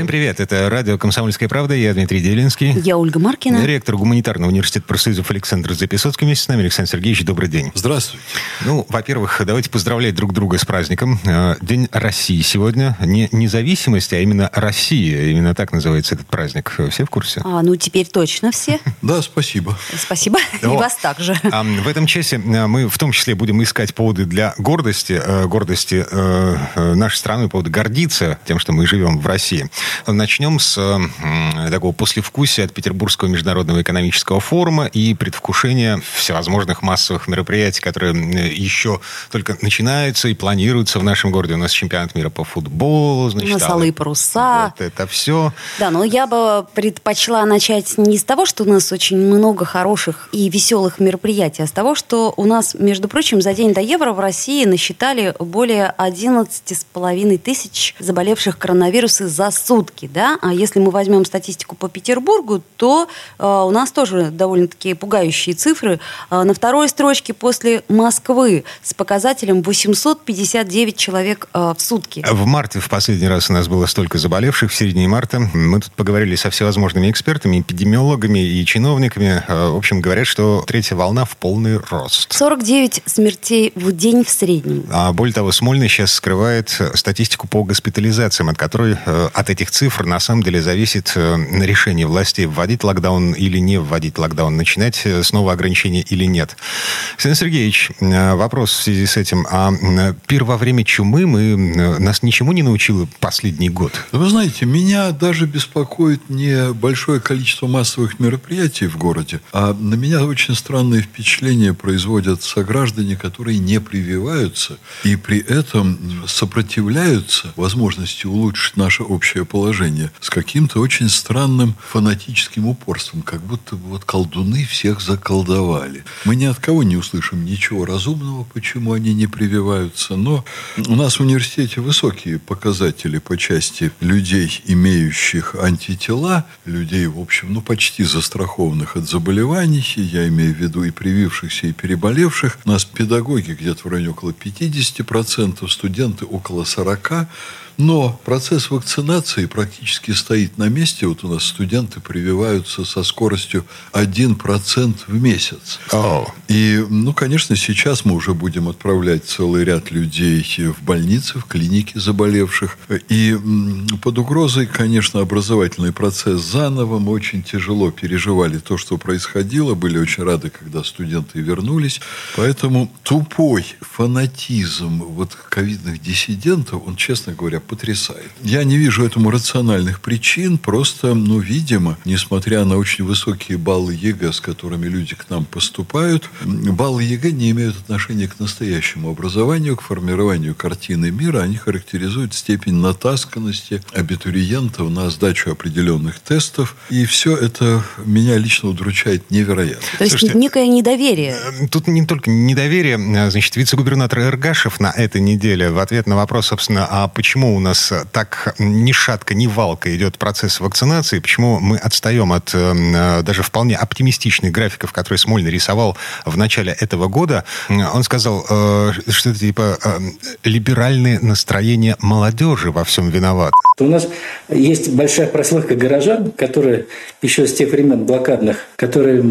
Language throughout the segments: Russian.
Всем привет, это радио «Комсомольская правда», я Дмитрий Делинский. Я Ольга Маркина. Ректор гуманитарного университета профсоюзов Александр Записоцкий. Вместе с нами Александр Сергеевич, добрый день. Здравствуйте. Ну, во-первых, давайте поздравлять друг друга с праздником. Э, День России сегодня. Не независимости, а именно Россия. Именно так называется этот праздник. Все в курсе? А, ну, теперь точно все. Да, спасибо. Спасибо. И вас также. А, В этом часе э, мы в том числе будем искать поводы для гордости, э, гордости нашей страны, поводы гордиться тем, что мы живем в России. Начнем с такого послевкусия от Петербургского международного экономического форума и предвкушения всевозможных массовых мероприятий, которые еще только начинаются и планируются в нашем городе. У нас чемпионат мира по футболу, значит, нас а алые паруса. Вот это все. Да, но я бы предпочла начать не с того, что у нас очень много хороших и веселых мероприятий, а с того, что у нас, между прочим, за день до Евро в России насчитали более 11,5 тысяч заболевших коронавирусом за сутки. Да? А если мы возьмем статистику по Петербургу, то э, у нас тоже довольно-таки пугающие цифры. Э, на второй строчке после Москвы с показателем 859 человек э, в сутки. В марте в последний раз у нас было столько заболевших, в середине марта. Мы тут поговорили со всевозможными экспертами, эпидемиологами и чиновниками. Э, В общем, говорят, что третья волна в полный рост. 49 смертей в день в среднем. А более того, Смольный сейчас скрывает статистику по госпитализациям, от которой, э, от этих цифр, на самом деле, зависит э, решение власти вводить локдаун или не вводить локдаун, начинать э, снова ограничения или нет. Александр Сергеевич, э, вопрос в связи с этим. А пир во время чумы мы, нас ничему не научил последний год? Вы знаете, меня даже беспокоит не большое количество массовых мероприятий в городе, а на меня очень странные впечатления производят сограждане, которые не прививаются и при этом сопротивляются возможности улучшить наше общее положение с каким-то очень странным фанатическим упорством, как будто вот колдуны всех заколдовали. Мы ни от кого не услышим ничего разумного, почему они не прививаются, но у нас в университете высокие показатели по части людей, имеющих антитела, людей, в общем, ну, почти застрахованных от заболеваний, я имею в виду и привившихся, и переболевших. У нас педагоги где-то в районе около 50%, студенты около 40%. Но процесс вакцинации практически стоит на месте. Вот у нас студенты прививаются со скоростью 1% в месяц. И, ну, конечно, сейчас мы уже будем отправлять целый ряд людей в больницы, в клиники заболевших. И под угрозой, конечно, образовательный процесс заново. Мы очень тяжело переживали то, что происходило. Были очень рады, когда студенты вернулись. Поэтому тупой фанатизм вот ковидных диссидентов, он, честно говоря, потрясает. Я не вижу этому рациональных причин. Просто, ну, видимо, несмотря на очень высокие баллы ЕГЭ, с которыми люди к нам поступают, баллы ЕГЭ не имеют отношения к настоящему образованию, к формированию картины мира. Они характеризуют степень натасканности абитуриентов на сдачу определенных тестов. И все это меня лично удручает невероятно. То есть Слушайте, некое недоверие. Э, Тут не только недоверие. А, Значит, вице-губернатор Эргашев на этой неделе в ответ на вопрос, собственно, а почему у нас э, так ни шатка, ни валка идет процесс вакцинации, почему мы отстаем от э, э, даже вполне оптимистичных графиков, которые Смольный рисовал в начале этого года, он сказал, э, что это типа э, либеральные настроения молодежи во всем виноват. У нас есть большая прослойка горожан, которые еще с тех времен блокадных, которые,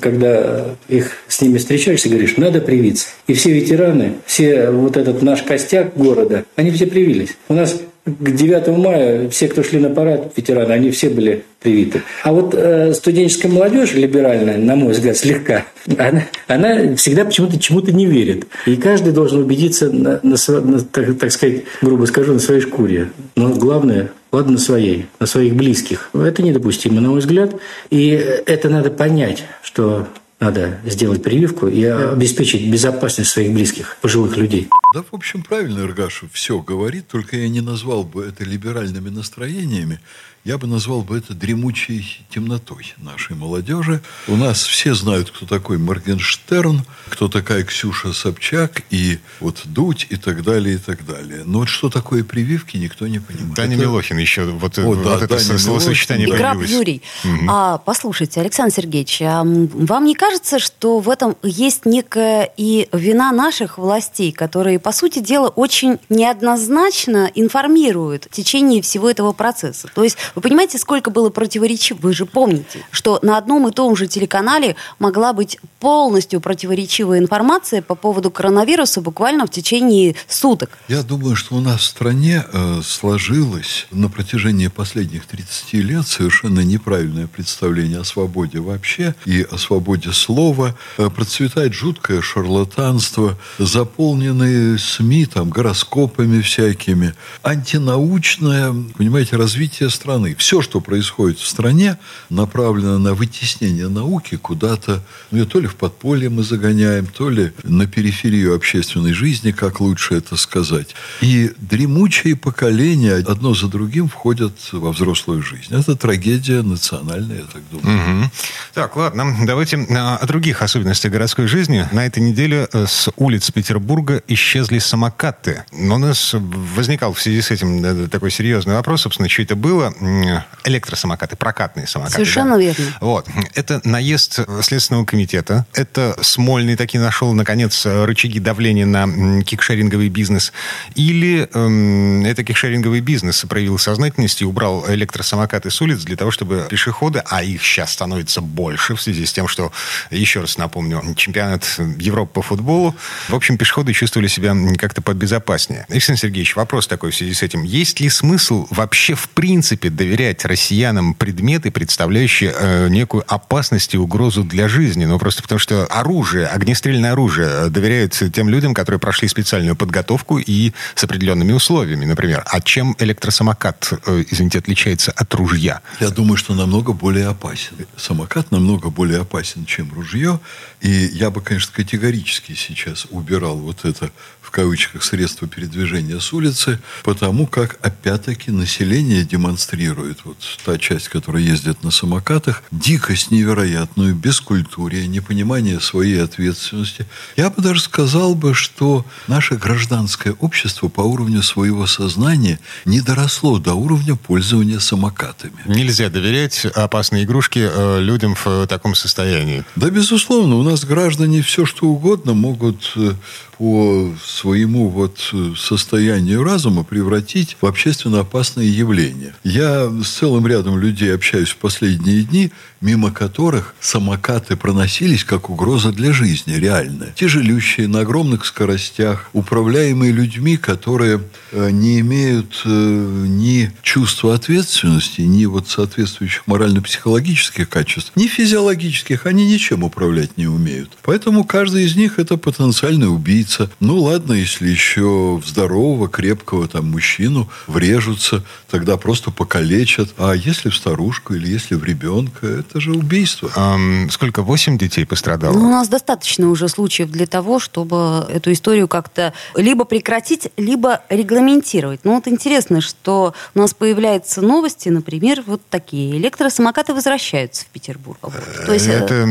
когда их с ними встречаешься, говоришь, надо привиться. И все ветераны, все вот этот наш костяк города, они все привились. У нас к 9 мая все, кто шли на парад, ветераны, они все были привиты. А вот э, студенческая молодежь либеральная, на мой взгляд, слегка, она, она всегда почему-то чему-то не верит. И каждый должен убедиться, на, на на, так, так сказать, грубо скажу, на своей шкуре. Но главное, ладно, на своей, на своих близких. Это недопустимо, на мой взгляд. И это надо понять, что надо сделать прививку и обеспечить безопасность своих близких, пожилых людей. Да, в общем, правильно Иргашев все говорит, только я не назвал бы это либеральными настроениями. Я бы назвал бы это дремучей темнотой нашей молодежи. У нас все знают, кто такой Моргенштерн, кто такая Ксюша Собчак и вот Дудь и так далее, и так далее. Но вот что такое прививки, никто не понимает. Даня это... Милохин еще вот, О, вот да, это Даня словосочетание Игра появилось. Юрий. Угу. А, послушайте, Александр Сергеевич, а вам не кажется, что в этом есть некая и вина наших властей, которые, по сути дела, очень неоднозначно информируют в течение всего этого процесса? То есть вы понимаете, сколько было противоречив? Вы же помните, что на одном и том же телеканале могла быть полностью противоречивая информация по поводу коронавируса буквально в течение суток. Я думаю, что у нас в стране э, сложилось на протяжении последних 30 лет совершенно неправильное представление о свободе вообще и о свободе слова. Э, процветает жуткое шарлатанство, заполненные СМИ там, гороскопами всякими, антинаучное, понимаете, развитие страны. Все, что происходит в стране, направлено на вытеснение науки куда-то, ну, ее то ли в подполье мы загоняем, то ли на периферию общественной жизни, как лучше это сказать. И дремучие поколения одно за другим входят во взрослую жизнь. Это трагедия национальная, я так думаю. Угу. Так, ладно, давайте а, о других особенностях городской жизни. На этой неделе э, с улиц Петербурга исчезли самокаты. Но у нас возникал в связи с этим такой серьезный вопрос, собственно, что это было электросамокаты, прокатные самокаты. Совершенно да. верно. Вот. Это наезд Следственного комитета. Это Смольный таки нашел, наконец, рычаги давления на кикшеринговый бизнес. Или эм, это кикшеринговый бизнес проявил сознательность и убрал электросамокаты с улиц для того, чтобы пешеходы, а их сейчас становится больше в связи с тем, что, еще раз напомню, чемпионат Европы по футболу, в общем, пешеходы чувствовали себя как-то побезопаснее. Александр Сергеевич, вопрос такой в связи с этим. Есть ли смысл вообще в принципе доверять россиянам предметы, представляющие э, некую опасность и угрозу для жизни. Ну, просто потому что оружие, огнестрельное оружие э, доверяют тем людям, которые прошли специальную подготовку и с определенными условиями, например. А чем электросамокат, э, извините, отличается от ружья? Я думаю, что намного более опасен. Самокат намного более опасен, чем ружье. И я бы, конечно, категорически сейчас убирал вот это в кавычках средства передвижения с улицы, потому как, опять-таки, население демонстрирует, вот та часть, которая ездит на самокатах, дикость невероятную, бескультурие, непонимание своей ответственности. Я бы даже сказал бы, что наше гражданское общество по уровню своего сознания не доросло до уровня пользования самокатами. Нельзя доверять опасные игрушки э, людям в таком состоянии. Да, безусловно, у нас граждане все что угодно могут э, по своему вот э, состоянию разума превратить в общественно опасное явление. Я с целым рядом людей общаюсь в последние дни, мимо которых самокаты проносились как угроза для жизни, реальная. Тяжелющие, на огромных скоростях, управляемые людьми, которые э, не имеют ни чувства ответственности, ни вот соответствующих морально-психологических качеств, ни физиологических, они ничем управлять не умеют. Поэтому каждый из них это потенциальный убийца. Ну, ладно, если еще в здорового, крепкого там мужчину врежутся, тогда просто покалечат. А если в старушку или если в ребенка, это же убийство. А, сколько? Восемь детей пострадало? Ну, у нас достаточно уже случаев для того, чтобы эту историю как-то либо прекратить, либо регламентировать. Ну, вот интересно, что у нас появляются новости, например, вот такие. Электросамокаты возвращаются в Петербург. Вот. То есть... Это,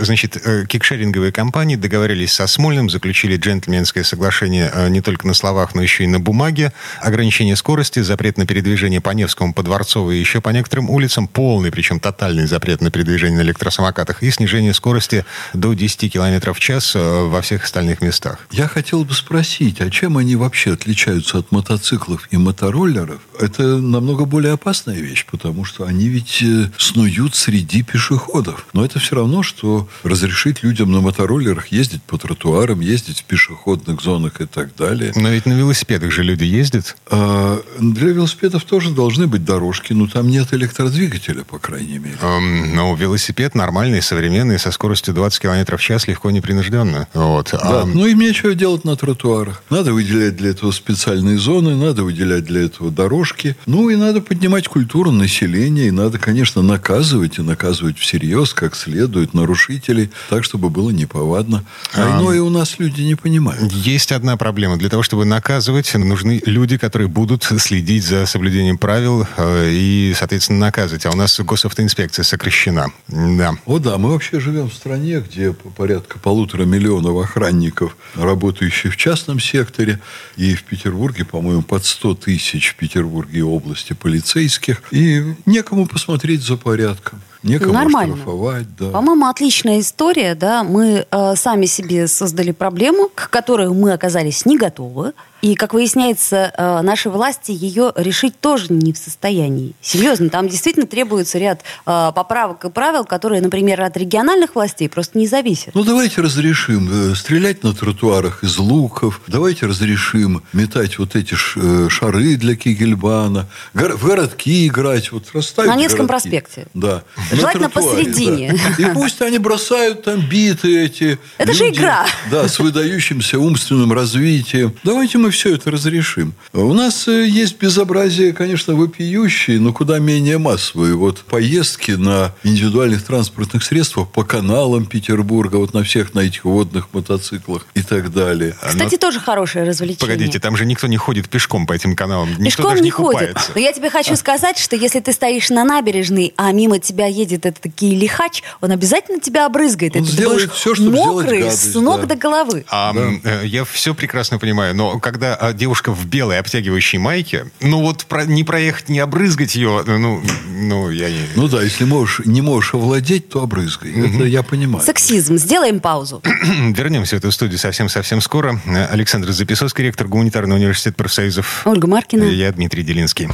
значит, э, кикшеринговые компании договорились со Смольным заключили джентльменское соглашение э, не только на словах, но еще и на бумаге. Ограничение скорости, запрет на передвижение по Невскому, по Дворцовой и еще по некоторым улицам. Полный, причем тотальный запрет на передвижение на электросамокатах. И снижение скорости до 10 км в час э, во всех остальных местах. Я хотел бы спросить, а чем они вообще отличаются от мотоциклов и мотороллеров? Это намного более опасная вещь, потому что они ведь снуют среди пешеходов. Но это все равно, что разрешить людям на мотороллерах ездить по тротуарам, ездить в пешеходных зонах и так далее. Но ведь на велосипедах же люди ездят. А, для велосипедов тоже должны быть дорожки, но там нет электродвигателя, по крайней мере. Um, но велосипед нормальный, современный, со скоростью 20 км в час, легко непринужденно. Вот. Да, um... ну им нечего делать на тротуарах. Надо выделять для этого специальные зоны, надо выделять для этого дорожки. Ну и надо поднимать культуру населения, и надо, конечно, наказывать, и наказывать всерьез, как с следует нарушителей, так, чтобы было неповадно. А, иное у нас люди не понимают. Есть одна проблема. Для того, чтобы наказывать, нужны люди, которые будут следить за соблюдением правил э, и, соответственно, наказывать. А у нас госавтоинспекция сокращена. Да. О да, мы вообще живем в стране, где по- порядка полутора миллионов охранников, работающих в частном секторе, и в Петербурге, по-моему, под 100 тысяч в Петербурге области полицейских, и некому посмотреть за порядком, некому Нормально. штрафовать. Да. По-моему, отличная история, да. Мы э, сами себе создали проблему, к которой мы оказались не готовы. И, как выясняется, э, наши власти ее решить тоже не в состоянии. Серьезно, там действительно требуется ряд э, поправок и правил, которые, например, от региональных властей просто не зависят. Ну, давайте разрешим э, стрелять на тротуарах из луков. Давайте разрешим метать вот эти э, шары для Кигельбана. В городки играть. Вот расставить На Невском городки. проспекте. Да. Желательно тротуаре, посредине. да. И пусть они бросают там биты эти. Это же игра. Да, с выдающимся умственным развитием. Давайте мы все это разрешим. У нас э, есть безобразие, конечно, вопиющие, но куда менее массовые. Вот поездки на индивидуальных транспортных средствах по каналам Петербурга, вот на всех на этих водных мотоциклах и так далее. Кстати, тоже хорошее развлечение. Погодите, там же никто не ходит пешком по этим каналам. Никто Пешком даже не не ходит. купается. Но я тебе хочу сказать, что если ты стоишь на набережной, а мимо тебя едет этот таки лихач, он обязательно тебя обрызгает. Он сделает чтобы сделать мокрый гадость, с ног да. до головы. А, м, э, я все прекрасно понимаю, но когда а, девушка в белой обтягивающей майке, ну вот про- не проехать, не обрызгать ее, ну, ну я не... Ну да, если можешь, не можешь овладеть, то обрызгай. Это я понимаю. Сексизм. Сделаем паузу. Вернемся в эту студию совсем-совсем скоро. Александр Записовский, ректор Гуманитарного университета профсоюзов. Ольга Маркина. И Я Дмитрий Делинский.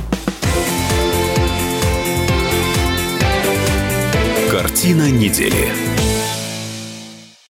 Картина недели.